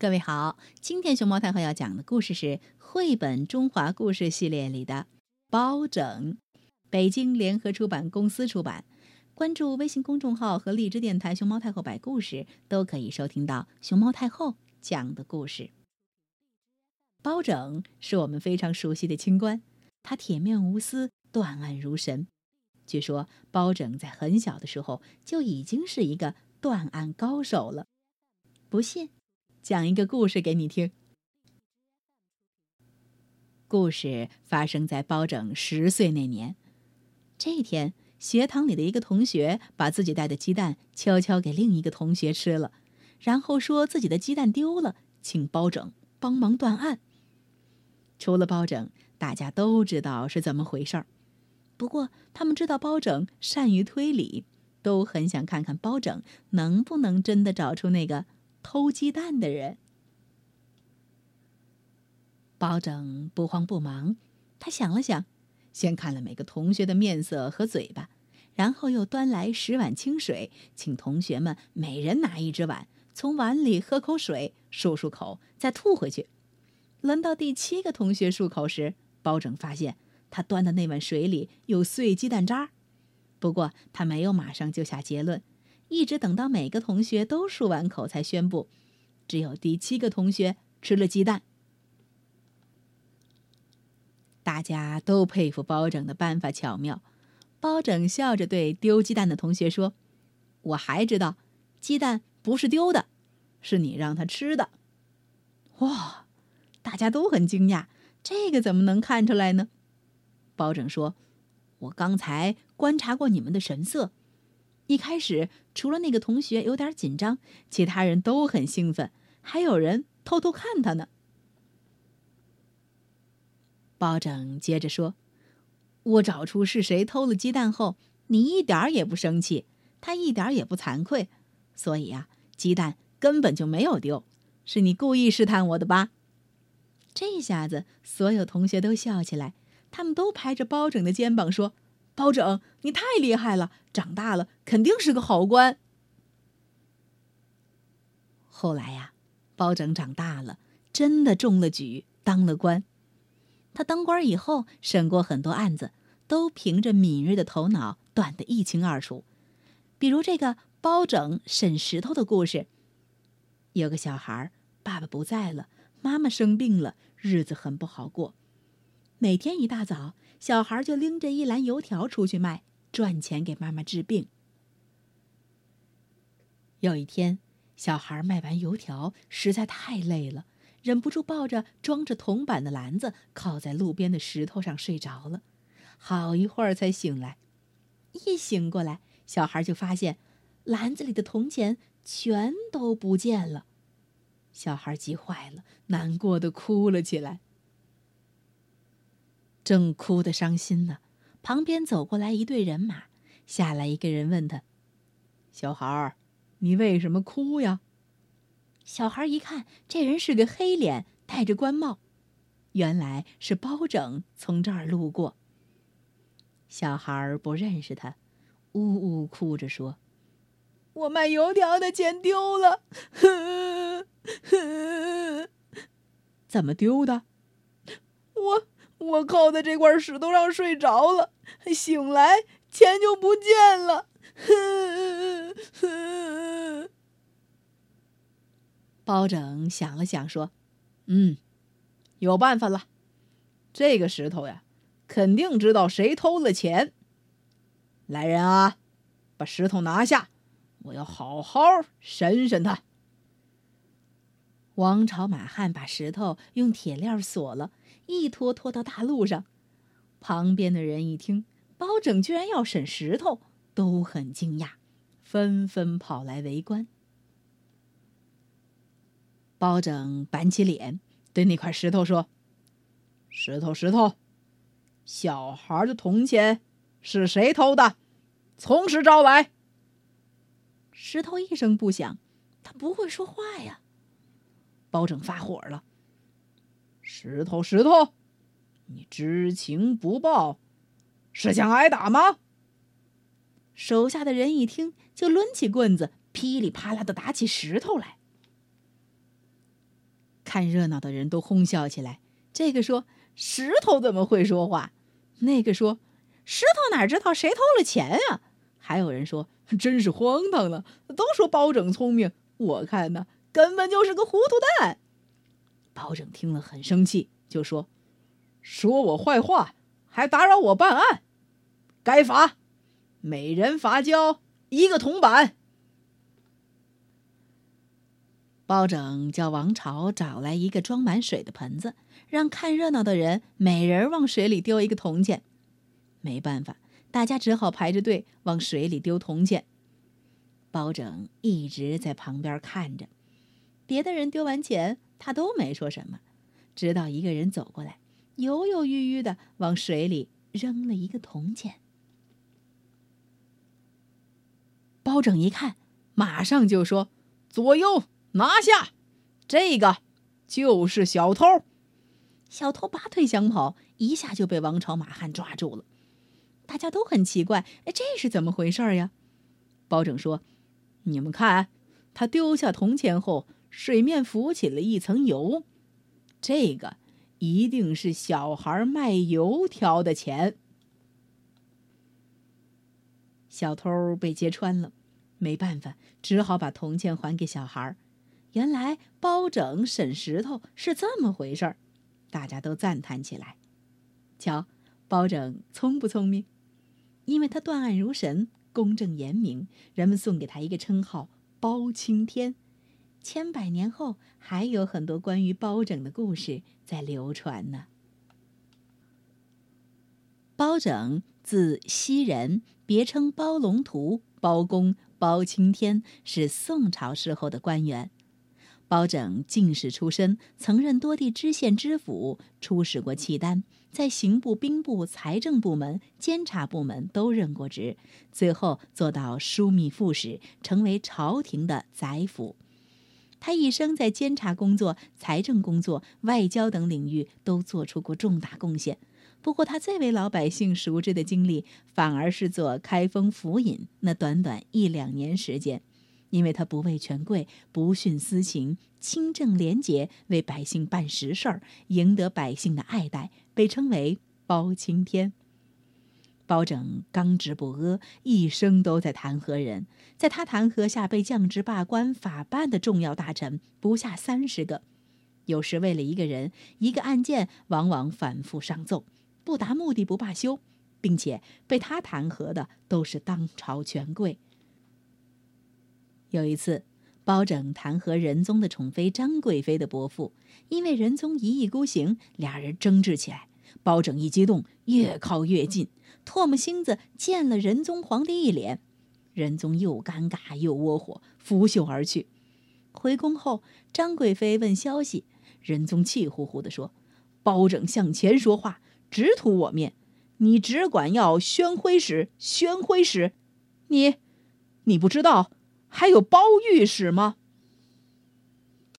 各位好，今天熊猫太后要讲的故事是绘本中华故事系列里的《包拯》，北京联合出版公司出版。关注微信公众号和荔枝电台“熊猫太后摆故事”，都可以收听到熊猫太后讲的故事。包拯是我们非常熟悉的清官，他铁面无私，断案如神。据说包拯在很小的时候就已经是一个断案高手了。不信？讲一个故事给你听。故事发生在包拯十岁那年。这一天，学堂里的一个同学把自己带的鸡蛋悄悄给另一个同学吃了，然后说自己的鸡蛋丢了，请包拯帮忙断案。除了包拯，大家都知道是怎么回事儿。不过，他们知道包拯善于推理，都很想看看包拯能不能真的找出那个。偷鸡蛋的人，包拯不慌不忙。他想了想，先看了每个同学的面色和嘴巴，然后又端来十碗清水，请同学们每人拿一只碗，从碗里喝口水，漱漱口，再吐回去。轮到第七个同学漱口时，包拯发现他端的那碗水里有碎鸡蛋渣。不过他没有马上就下结论。一直等到每个同学都漱完口，才宣布，只有第七个同学吃了鸡蛋。大家都佩服包拯的办法巧妙。包拯笑着对丢鸡蛋的同学说：“我还知道，鸡蛋不是丢的，是你让他吃的。”哇！大家都很惊讶，这个怎么能看出来呢？包拯说：“我刚才观察过你们的神色。”一开始，除了那个同学有点紧张，其他人都很兴奋，还有人偷偷看他呢。包拯接着说：“我找出是谁偷了鸡蛋后，你一点也不生气，他一点也不惭愧，所以呀，鸡蛋根本就没有丢，是你故意试探我的吧？”这下子，所有同学都笑起来，他们都拍着包拯的肩膀说。包拯，你太厉害了！长大了肯定是个好官。后来呀，包拯长大了，真的中了举，当了官。他当官以后，审过很多案子，都凭着敏锐的头脑断得一清二楚。比如这个包拯审石头的故事。有个小孩，爸爸不在了，妈妈生病了，日子很不好过。每天一大早，小孩就拎着一篮油条出去卖，赚钱给妈妈治病。有一天，小孩卖完油条，实在太累了，忍不住抱着装着铜板的篮子，靠在路边的石头上睡着了。好一会儿才醒来，一醒过来，小孩就发现篮子里的铜钱全都不见了。小孩急坏了，难过的哭了起来。正哭得伤心呢，旁边走过来一队人马，下来一个人问他：“小孩儿，你为什么哭呀？”小孩一看，这人是个黑脸，戴着官帽，原来是包拯从这儿路过。小孩不认识他，呜呜哭着说：“我卖油条的钱丢了，怎么丢的？我。”我靠在这块石头上睡着了，醒来钱就不见了。包拯想了想说：“嗯，有办法了。这个石头呀，肯定知道谁偷了钱。来人啊，把石头拿下，我要好好审审他。”王朝马汉把石头用铁链锁了，一拖拖到大路上。旁边的人一听包拯居然要审石头，都很惊讶，纷纷跑来围观。包拯板起脸，对那块石头说：“石头，石头，小孩的铜钱是谁偷的？从实招来。”石头一声不响，他不会说话呀。包拯发火了：“石头，石头，你知情不报，是想挨打吗？”手下的人一听，就抡起棍子，噼里啪啦的打起石头来。看热闹的人都哄笑起来。这个说：“石头怎么会说话？”那个说：“石头哪知道谁偷了钱呀？”还有人说：“真是荒唐呢！都说包拯聪明，我看呢，根本就是个糊涂蛋。”包拯听了很生气，就说：“说我坏话，还打扰我办案，该罚，每人罚交一个铜板。”包拯叫王朝找来一个装满水的盆子，让看热闹的人每人往水里丢一个铜钱。没办法，大家只好排着队往水里丢铜钱。包拯一直在旁边看着，别的人丢完钱，他都没说什么。直到一个人走过来，犹犹豫豫的往水里扔了一个铜钱。包拯一看，马上就说：“左右。”拿下，这个就是小偷。小偷拔腿想跑，一下就被王朝、马汉抓住了。大家都很奇怪，哎，这是怎么回事呀？包拯说：“你们看，他丢下铜钱后，水面浮起了一层油，这个一定是小孩卖油条的钱。”小偷被揭穿了，没办法，只好把铜钱还给小孩。原来包拯审石头是这么回事儿，大家都赞叹起来。瞧，包拯聪不聪明？因为他断案如神，公正严明，人们送给他一个称号“包青天”。千百年后，还有很多关于包拯的故事在流传呢。包拯字希仁，别称包龙图、包公、包青天，是宋朝时候的官员。包拯进士出身，曾任多地知县知府，出使过契丹，在刑部、兵部、财政部门、监察部门都任过职，最后做到枢密副使，成为朝廷的宰辅。他一生在监察工作、财政工作、外交等领域都做出过重大贡献。不过，他最为老百姓熟知的经历，反而是做开封府尹那短短一两年时间。因为他不畏权贵，不徇私情，清正廉洁，为百姓办实事儿，赢得百姓的爱戴，被称为包青天。包拯刚直不阿，一生都在弹劾人，在他弹劾下被降职罢官、法办的重要大臣不下三十个。有时为了一个人、一个案件，往往反复上奏，不达目的不罢休，并且被他弹劾的都是当朝权贵。有一次，包拯弹劾仁宗的宠妃张贵妃的伯父，因为仁宗一意孤行，俩人争执起来。包拯一激动，越靠越近，唾沫星子溅了仁宗皇帝一脸。仁宗又尴尬又窝火，拂袖而去。回宫后，张贵妃问消息，仁宗气呼呼地说：“包拯向前说话，直吐我面。你只管要宣徽使，宣徽使，你，你不知道。”还有包御史吗？